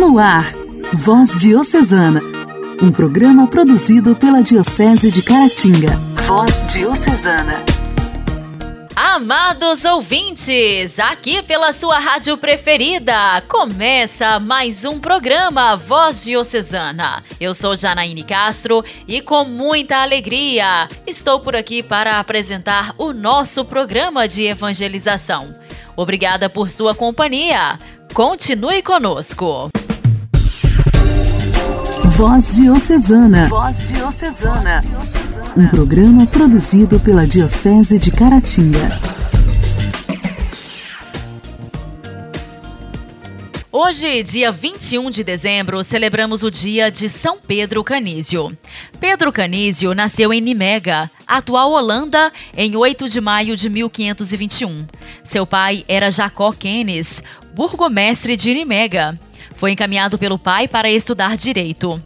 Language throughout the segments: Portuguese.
No ar, Voz Diocesana, um programa produzido pela Diocese de Caratinga. Voz Diocesana. Amados ouvintes, aqui pela sua rádio preferida, começa mais um programa Voz Diocesana. Eu sou Janaíne Castro e com muita alegria estou por aqui para apresentar o nosso programa de evangelização. Obrigada por sua companhia. Continue conosco. Voz Diocesana. Voz Diocesana. Um programa produzido pela Diocese de Caratinga. Hoje, dia 21 de dezembro, celebramos o dia de São Pedro Canísio. Pedro Canísio nasceu em Nimega, atual Holanda, em 8 de maio de 1521. Seu pai era Jacó Kenes, burgomestre de Nimega. Foi encaminhado pelo pai para estudar direito.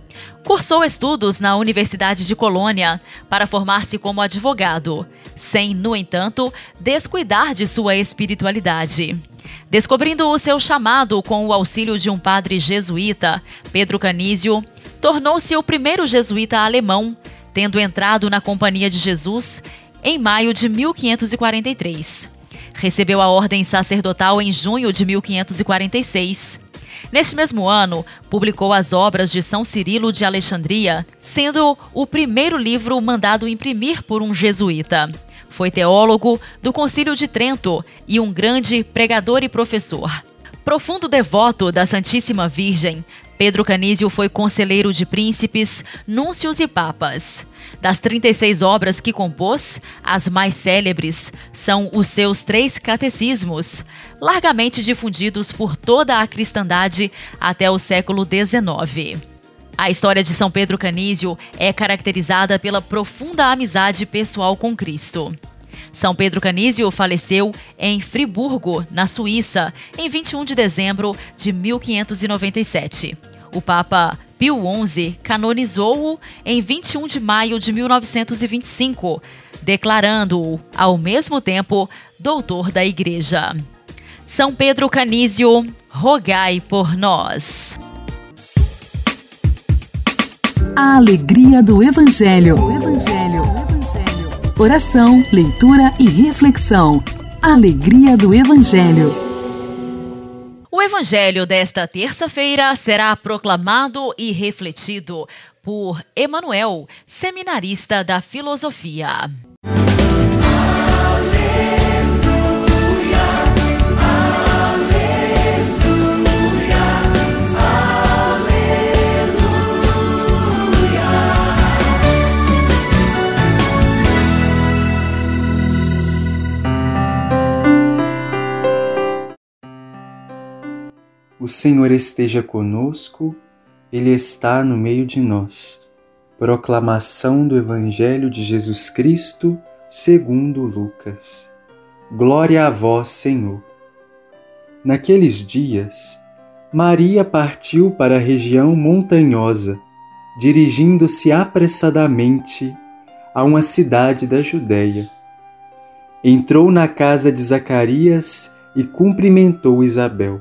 Cursou estudos na Universidade de Colônia para formar-se como advogado, sem, no entanto, descuidar de sua espiritualidade. Descobrindo o seu chamado com o auxílio de um padre jesuíta, Pedro Canísio tornou-se o primeiro jesuíta alemão, tendo entrado na Companhia de Jesus em maio de 1543. Recebeu a ordem sacerdotal em junho de 1546. Neste mesmo ano, publicou as obras de São Cirilo de Alexandria, sendo o primeiro livro mandado imprimir por um jesuíta. Foi teólogo do Concílio de Trento e um grande pregador e professor. Profundo devoto da Santíssima Virgem, Pedro Canísio foi conselheiro de príncipes, núncios e papas. Das 36 obras que compôs, as mais célebres são os seus três catecismos, largamente difundidos por toda a cristandade até o século XIX. A história de São Pedro Canísio é caracterizada pela profunda amizade pessoal com Cristo. São Pedro Canísio faleceu em Friburgo, na Suíça, em 21 de dezembro de 1597. O Papa Pio XI canonizou-o em 21 de maio de 1925, declarando-o, ao mesmo tempo, doutor da Igreja. São Pedro Canísio, rogai por nós. A alegria do Evangelho. O Evangelho. Oração, leitura e reflexão. Alegria do Evangelho. O Evangelho desta terça-feira será proclamado e refletido por Emanuel, seminarista da filosofia. O Senhor esteja conosco, Ele está no meio de nós. Proclamação do Evangelho de Jesus Cristo, segundo Lucas. Glória a vós, Senhor. Naqueles dias, Maria partiu para a região montanhosa, dirigindo-se apressadamente a uma cidade da Judéia. Entrou na casa de Zacarias e cumprimentou Isabel.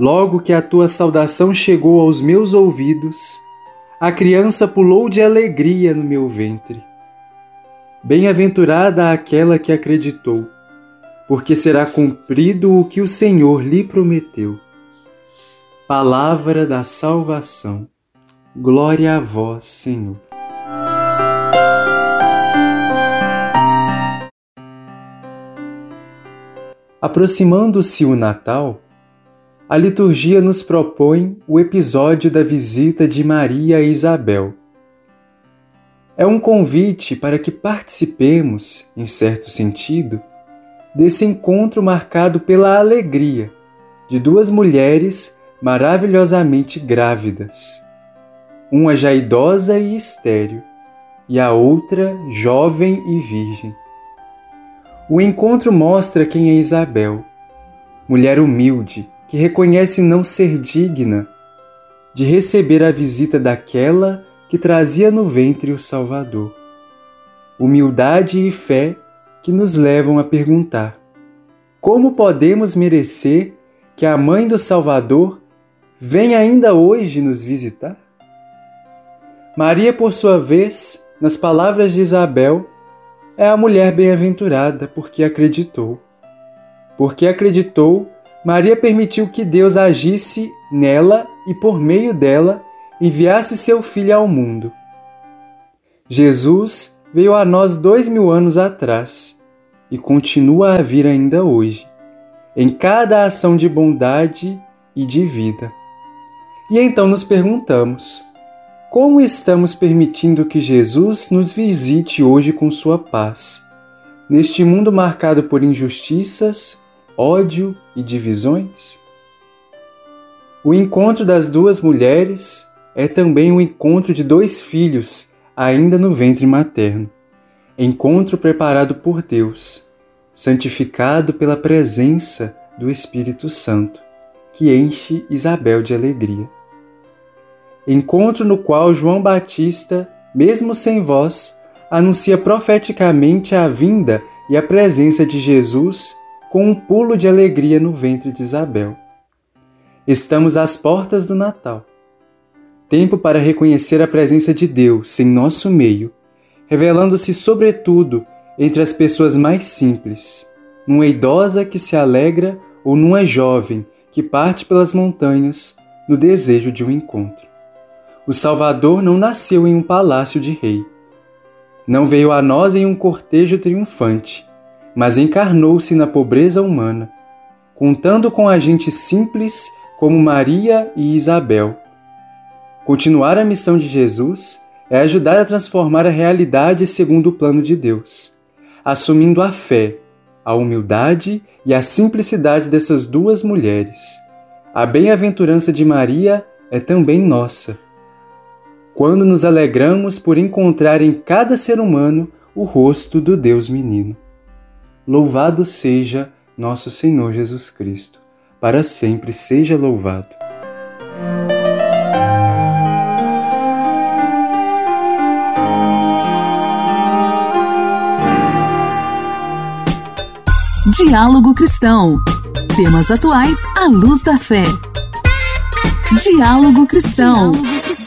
Logo que a tua saudação chegou aos meus ouvidos, a criança pulou de alegria no meu ventre. Bem-aventurada aquela que acreditou, porque será cumprido o que o Senhor lhe prometeu. Palavra da salvação. Glória a vós, Senhor. Aproximando-se o Natal, a liturgia nos propõe o episódio da visita de Maria a Isabel. É um convite para que participemos, em certo sentido, desse encontro marcado pela alegria de duas mulheres maravilhosamente grávidas. uma já idosa e estéril, e a outra jovem e virgem. O encontro mostra quem é Isabel, mulher humilde que reconhece não ser digna de receber a visita daquela que trazia no ventre o Salvador. Humildade e fé que nos levam a perguntar: como podemos merecer que a mãe do Salvador venha ainda hoje nos visitar? Maria, por sua vez, nas palavras de Isabel, é a mulher bem-aventurada porque acreditou. Porque acreditou, Maria permitiu que Deus agisse nela e, por meio dela, enviasse seu Filho ao mundo. Jesus veio a nós dois mil anos atrás e continua a vir ainda hoje, em cada ação de bondade e de vida. E então nos perguntamos: como estamos permitindo que Jesus nos visite hoje com sua paz, neste mundo marcado por injustiças, ódio e divisões? O encontro das duas mulheres é também o encontro de dois filhos ainda no ventre materno encontro preparado por Deus, santificado pela presença do Espírito Santo, que enche Isabel de alegria. Encontro no qual João Batista, mesmo sem voz, anuncia profeticamente a vinda e a presença de Jesus com um pulo de alegria no ventre de Isabel. Estamos às portas do Natal. Tempo para reconhecer a presença de Deus em nosso meio revelando-se sobretudo entre as pessoas mais simples, numa idosa que se alegra ou numa jovem que parte pelas montanhas no desejo de um encontro. O Salvador não nasceu em um palácio de rei. Não veio a nós em um cortejo triunfante, mas encarnou-se na pobreza humana, contando com a gente simples como Maria e Isabel. Continuar a missão de Jesus é ajudar a transformar a realidade segundo o plano de Deus, assumindo a fé, a humildade e a simplicidade dessas duas mulheres. A bem-aventurança de Maria é também nossa. Quando nos alegramos por encontrar em cada ser humano o rosto do Deus menino. Louvado seja nosso Senhor Jesus Cristo, para sempre seja louvado. Diálogo Cristão. Temas atuais à luz da fé. Diálogo Cristão. O governo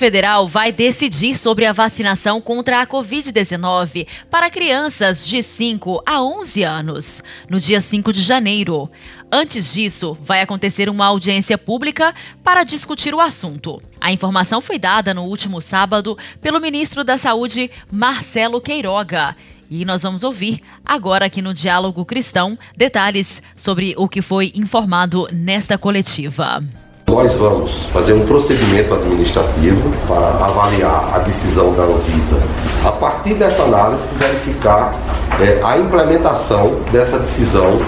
federal vai decidir sobre a vacinação contra a Covid-19 para crianças de 5 a 11 anos, no dia 5 de janeiro. Antes disso, vai acontecer uma audiência pública para discutir o assunto. A informação foi dada no último sábado pelo ministro da Saúde, Marcelo Queiroga. E nós vamos ouvir agora aqui no Diálogo Cristão detalhes sobre o que foi informado nesta coletiva. Nós vamos fazer um procedimento administrativo para avaliar a decisão da Anvisa. A partir dessa análise, verificar é, a implementação dessa decisão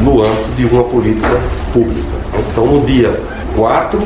no âmbito de uma política pública. Então, no dia 4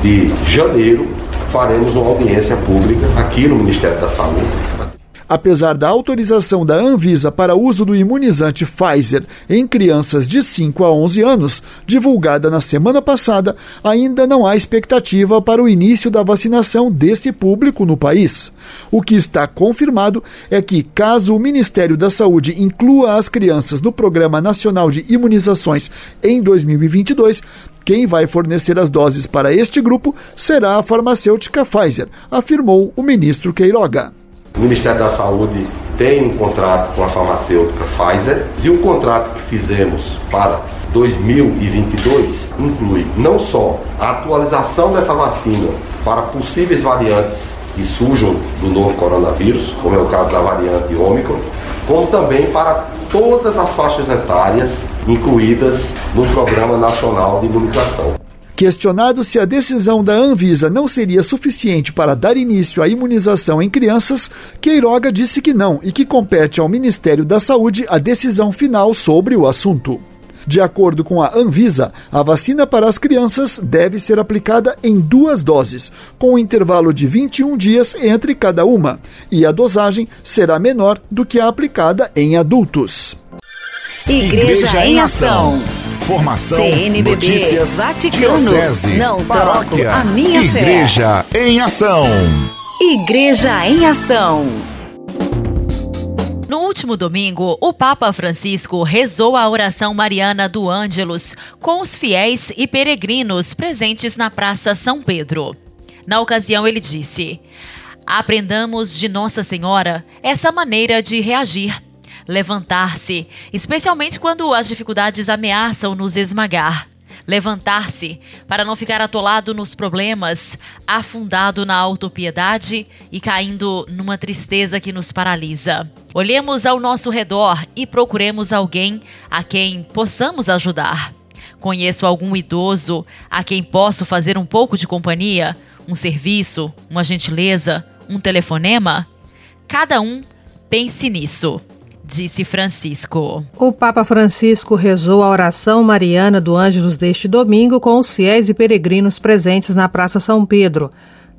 de janeiro, faremos uma audiência pública aqui no Ministério da Saúde Apesar da autorização da Anvisa para uso do imunizante Pfizer em crianças de 5 a 11 anos, divulgada na semana passada, ainda não há expectativa para o início da vacinação desse público no país. O que está confirmado é que, caso o Ministério da Saúde inclua as crianças no Programa Nacional de Imunizações em 2022, quem vai fornecer as doses para este grupo será a farmacêutica Pfizer, afirmou o ministro Queiroga. O Ministério da Saúde tem um contrato com a farmacêutica Pfizer e o contrato que fizemos para 2022 inclui não só a atualização dessa vacina para possíveis variantes que surjam do novo coronavírus, como é o caso da variante Ômicron, como também para todas as faixas etárias incluídas no Programa Nacional de Imunização. Questionado se a decisão da Anvisa não seria suficiente para dar início à imunização em crianças, Queiroga disse que não e que compete ao Ministério da Saúde a decisão final sobre o assunto. De acordo com a Anvisa, a vacina para as crianças deve ser aplicada em duas doses, com um intervalo de 21 dias entre cada uma, e a dosagem será menor do que a aplicada em adultos. Igreja, Igreja em Ação. Formação, CNBB, notícias, Vaticano, diocese, não paróquia, troco a minha Igreja fé. em Ação. Igreja em Ação. No último domingo, o Papa Francisco rezou a oração mariana do Ângelus com os fiéis e peregrinos presentes na Praça São Pedro. Na ocasião, ele disse: Aprendamos de Nossa Senhora essa maneira de reagir, levantar-se, especialmente quando as dificuldades ameaçam nos esmagar. Levantar-se para não ficar atolado nos problemas, afundado na autopiedade e caindo numa tristeza que nos paralisa. Olhemos ao nosso redor e procuremos alguém a quem possamos ajudar. Conheço algum idoso a quem posso fazer um pouco de companhia, um serviço, uma gentileza, um telefonema? Cada um pense nisso disse Francisco. O Papa Francisco rezou a oração mariana do Ângelus deste domingo com os fiéis e peregrinos presentes na Praça São Pedro.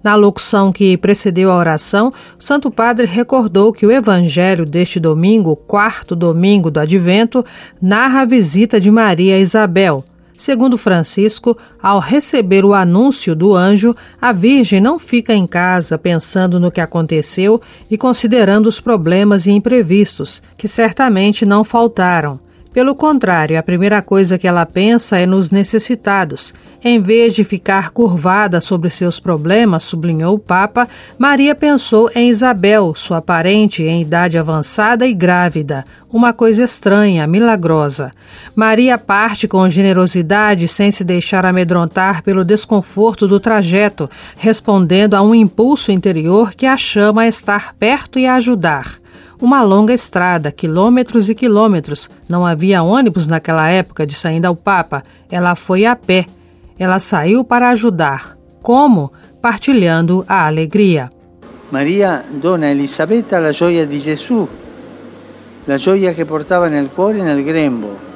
Na locução que precedeu a oração, Santo Padre recordou que o Evangelho deste domingo, quarto domingo do Advento, narra a visita de Maria a Isabel. Segundo Francisco, ao receber o anúncio do anjo, a Virgem não fica em casa pensando no que aconteceu e considerando os problemas e imprevistos, que certamente não faltaram. Pelo contrário, a primeira coisa que ela pensa é nos necessitados. Em vez de ficar curvada sobre seus problemas, sublinhou o Papa, Maria pensou em Isabel, sua parente em idade avançada e grávida. Uma coisa estranha, milagrosa. Maria parte com generosidade, sem se deixar amedrontar pelo desconforto do trajeto, respondendo a um impulso interior que a chama a estar perto e a ajudar uma longa estrada, quilômetros e quilômetros. Não havia ônibus naquela época de saindo ao Papa. Ela foi a pé. Ela saiu para ajudar. Como? Partilhando a alegria. Maria dona Elisabetta la gioia di Gesù, la gioia che portava nel cuore e nel grembo.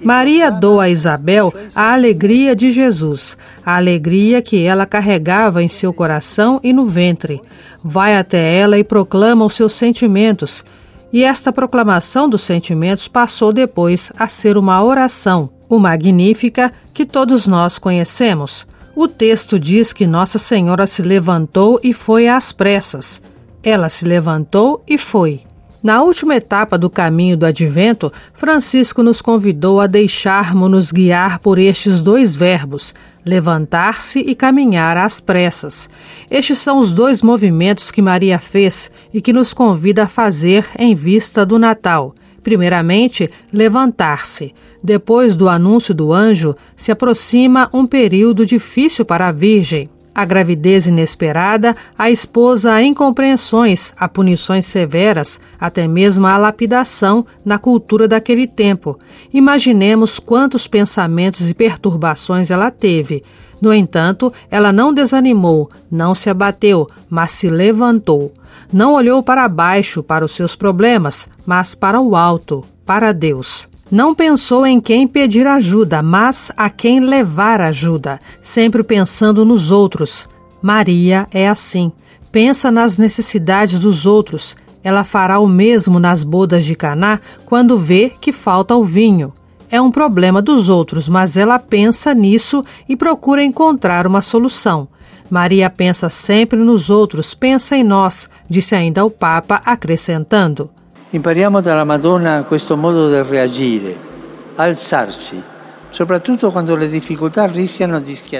Maria doa a Isabel a alegria de Jesus, a alegria que ela carregava em seu coração e no ventre. Vai até ela e proclama os seus sentimentos. E esta proclamação dos sentimentos passou depois a ser uma oração, o Magnífica, que todos nós conhecemos. O texto diz que Nossa Senhora se levantou e foi às pressas. Ela se levantou e foi. Na última etapa do caminho do advento, Francisco nos convidou a deixarmos-nos guiar por estes dois verbos, levantar-se e caminhar às pressas. Estes são os dois movimentos que Maria fez e que nos convida a fazer em vista do Natal. Primeiramente, levantar-se. Depois do anúncio do anjo, se aproxima um período difícil para a Virgem a gravidez inesperada, a esposa a incompreensões, a punições severas, até mesmo a lapidação na cultura daquele tempo. Imaginemos quantos pensamentos e perturbações ela teve. No entanto, ela não desanimou, não se abateu, mas se levantou. Não olhou para baixo, para os seus problemas, mas para o alto, para Deus. Não pensou em quem pedir ajuda, mas a quem levar ajuda, sempre pensando nos outros. Maria é assim. Pensa nas necessidades dos outros. Ela fará o mesmo nas bodas de Caná quando vê que falta o vinho. É um problema dos outros, mas ela pensa nisso e procura encontrar uma solução. Maria pensa sempre nos outros, pensa em nós, disse ainda o Papa, acrescentando. Impariamo dalla Madonna questo modo di reagire, alzarsi.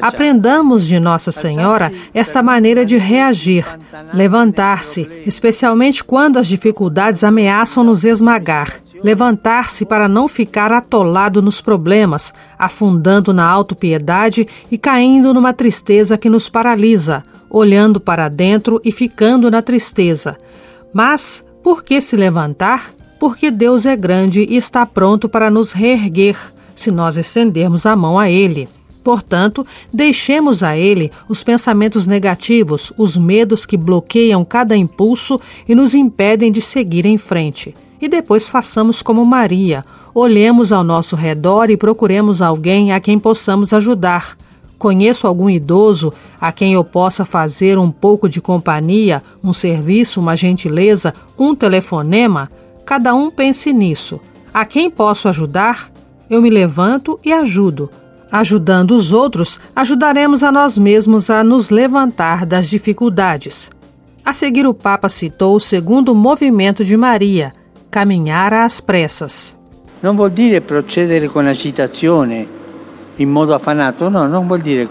Aprendamos de Nossa Senhora esta maneira de reagir, levantar-se, especialmente quando as dificuldades ameaçam nos esmagar. Levantar-se para não ficar atolado nos problemas, afundando na autopiedade e caindo numa tristeza que nos paralisa, olhando para dentro e ficando na tristeza. Mas por que se levantar? Porque Deus é grande e está pronto para nos reerguer, se nós estendermos a mão a Ele. Portanto, deixemos a Ele os pensamentos negativos, os medos que bloqueiam cada impulso e nos impedem de seguir em frente. E depois façamos como Maria, olhemos ao nosso redor e procuremos alguém a quem possamos ajudar. Conheço algum idoso a quem eu possa fazer um pouco de companhia, um serviço, uma gentileza, um telefonema? Cada um pense nisso. A quem posso ajudar? Eu me levanto e ajudo. Ajudando os outros, ajudaremos a nós mesmos a nos levantar das dificuldades. A seguir, o Papa citou o segundo movimento de Maria, caminhar às pressas. Não vuol dire procedere con agitazione, in modo affanato, no, non vuol dire.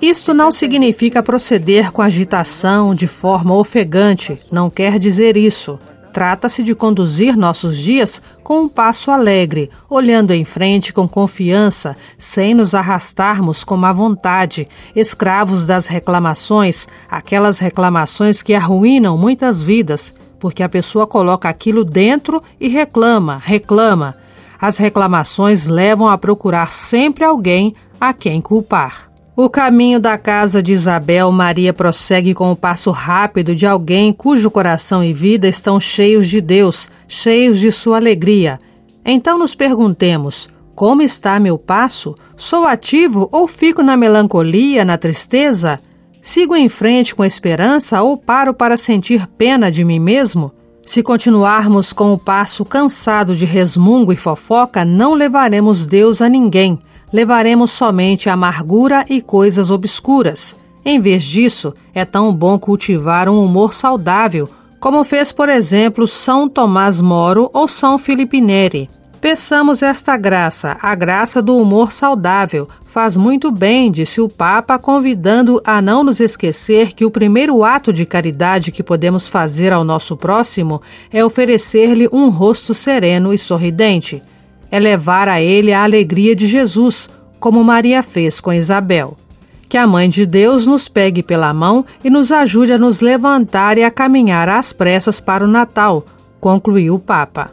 Isto não significa proceder com agitação de forma ofegante, não quer dizer isso. Trata-se de conduzir nossos dias com um passo alegre, olhando em frente com confiança, sem nos arrastarmos com má vontade, escravos das reclamações, aquelas reclamações que arruinam muitas vidas, porque a pessoa coloca aquilo dentro e reclama, reclama. As reclamações levam a procurar sempre alguém a quem culpar. O caminho da casa de Isabel, Maria prossegue com o passo rápido de alguém cujo coração e vida estão cheios de Deus, cheios de sua alegria. Então nos perguntemos: como está meu passo? Sou ativo ou fico na melancolia, na tristeza? Sigo em frente com esperança ou paro para sentir pena de mim mesmo? Se continuarmos com o passo cansado de resmungo e fofoca, não levaremos Deus a ninguém levaremos somente amargura e coisas obscuras. Em vez disso, é tão bom cultivar um humor saudável, como fez, por exemplo, São Tomás Moro ou São Filipe Neri. Peçamos esta graça, a graça do humor saudável. Faz muito bem, disse o Papa, convidando a não nos esquecer que o primeiro ato de caridade que podemos fazer ao nosso próximo é oferecer-lhe um rosto sereno e sorridente é levar a ele a alegria de Jesus, como Maria fez com Isabel. Que a Mãe de Deus nos pegue pela mão e nos ajude a nos levantar e a caminhar às pressas para o Natal, concluiu o Papa.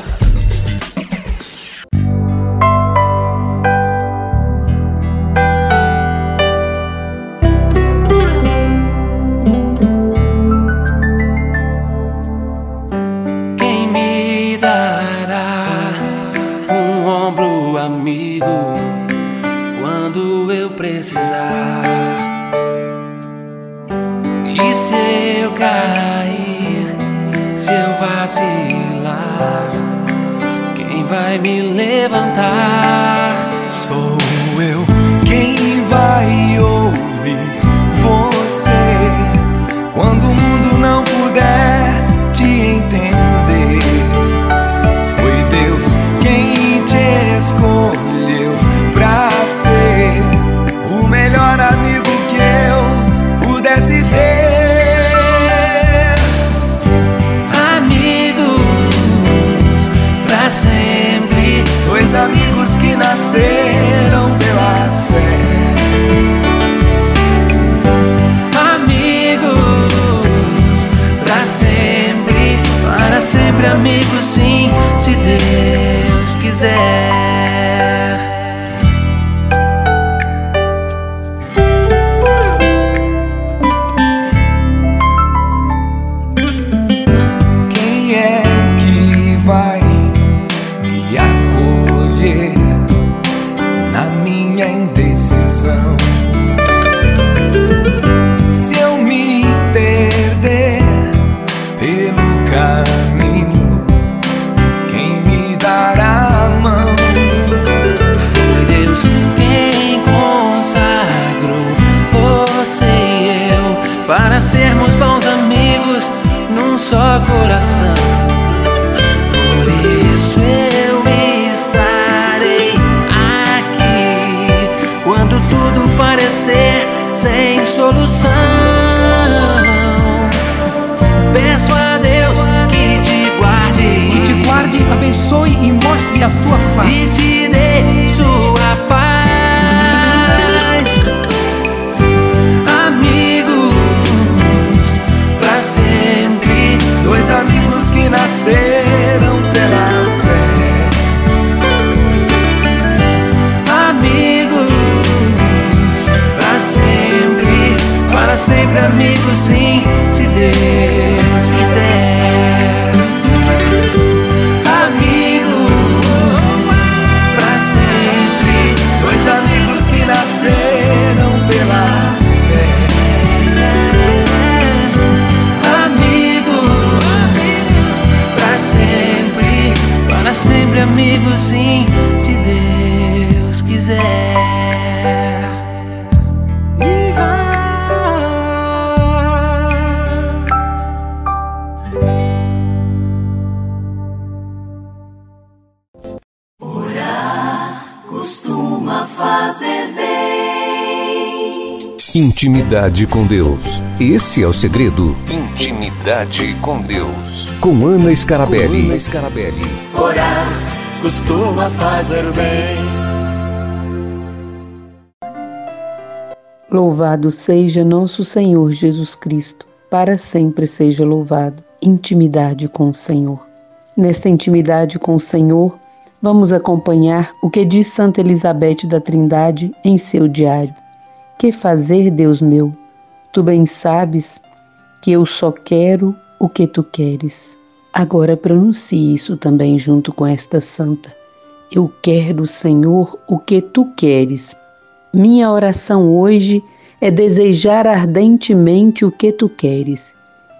Sua Intimidade com Deus. Esse é o segredo. Intimidade com Deus. Com Ana Scarabelli. Com Ana Scarabelli. Orar costuma fazer bem. Louvado seja nosso Senhor Jesus Cristo. Para sempre seja louvado. Intimidade com o Senhor. Nesta intimidade com o Senhor, vamos acompanhar o que diz Santa Elizabeth da Trindade em seu diário. Que fazer, Deus meu? Tu bem sabes que eu só quero o que tu queres. Agora pronuncie isso também junto com esta santa. Eu quero, Senhor, o que tu queres. Minha oração hoje é desejar ardentemente o que tu queres.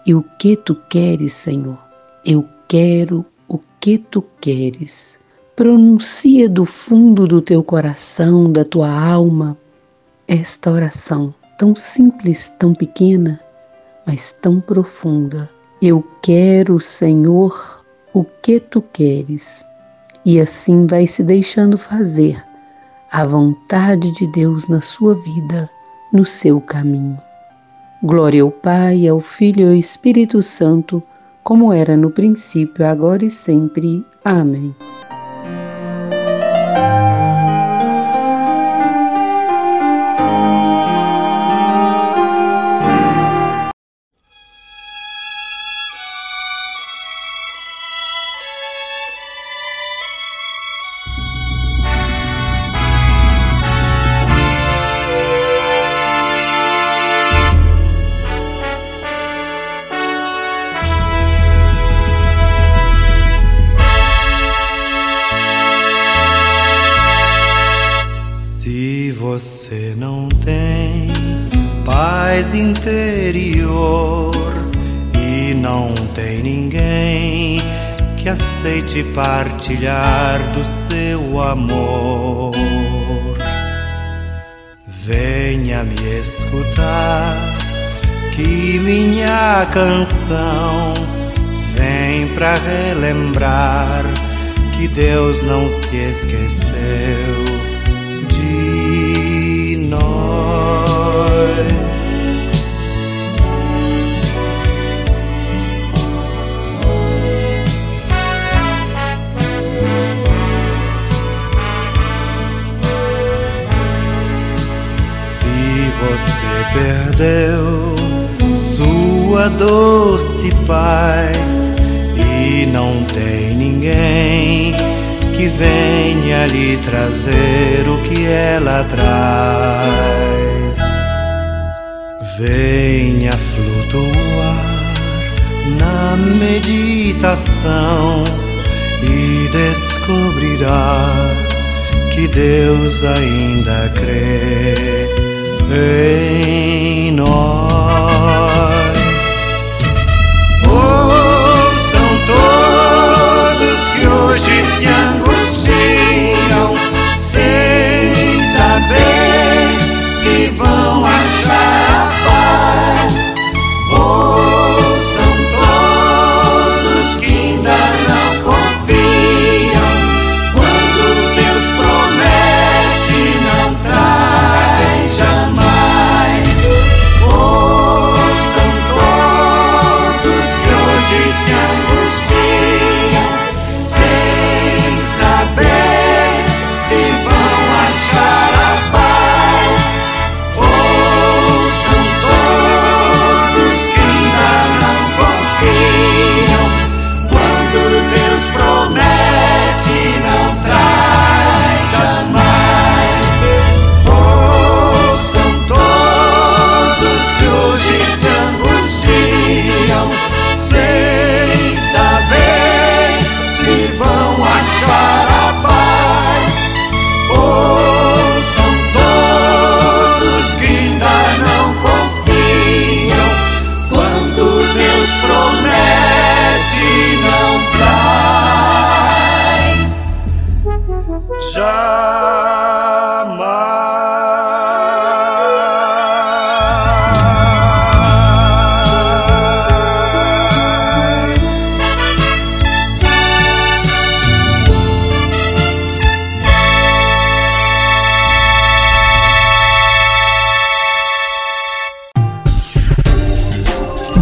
E o que tu queres, Senhor? Eu quero o que tu queres. Pronuncia do fundo do teu coração, da tua alma, esta oração tão simples, tão pequena, mas tão profunda. Eu quero, Senhor, o que tu queres. E assim vai se deixando fazer a vontade de Deus na sua vida, no seu caminho. Glória ao Pai, ao Filho e ao Espírito Santo, como era no princípio, agora e sempre. Amém. Você não tem paz interior e não tem ninguém que aceite partilhar do seu amor. Venha me escutar, que minha canção vem pra relembrar que Deus não se esqueceu venha lhe trazer o que ela traz. Venha flutuar na meditação e descobrirá que Deus ainda crê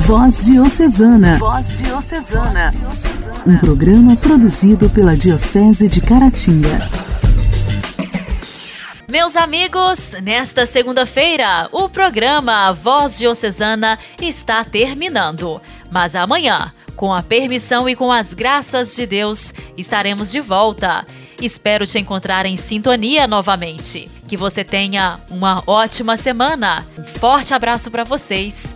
Voz Diocesana. Voz Diocesana. Um programa produzido pela Diocese de Caratinga. Meus amigos, nesta segunda-feira, o programa Voz Diocesana está terminando. Mas amanhã, com a permissão e com as graças de Deus, estaremos de volta. Espero te encontrar em sintonia novamente. Que você tenha uma ótima semana. Um forte abraço para vocês.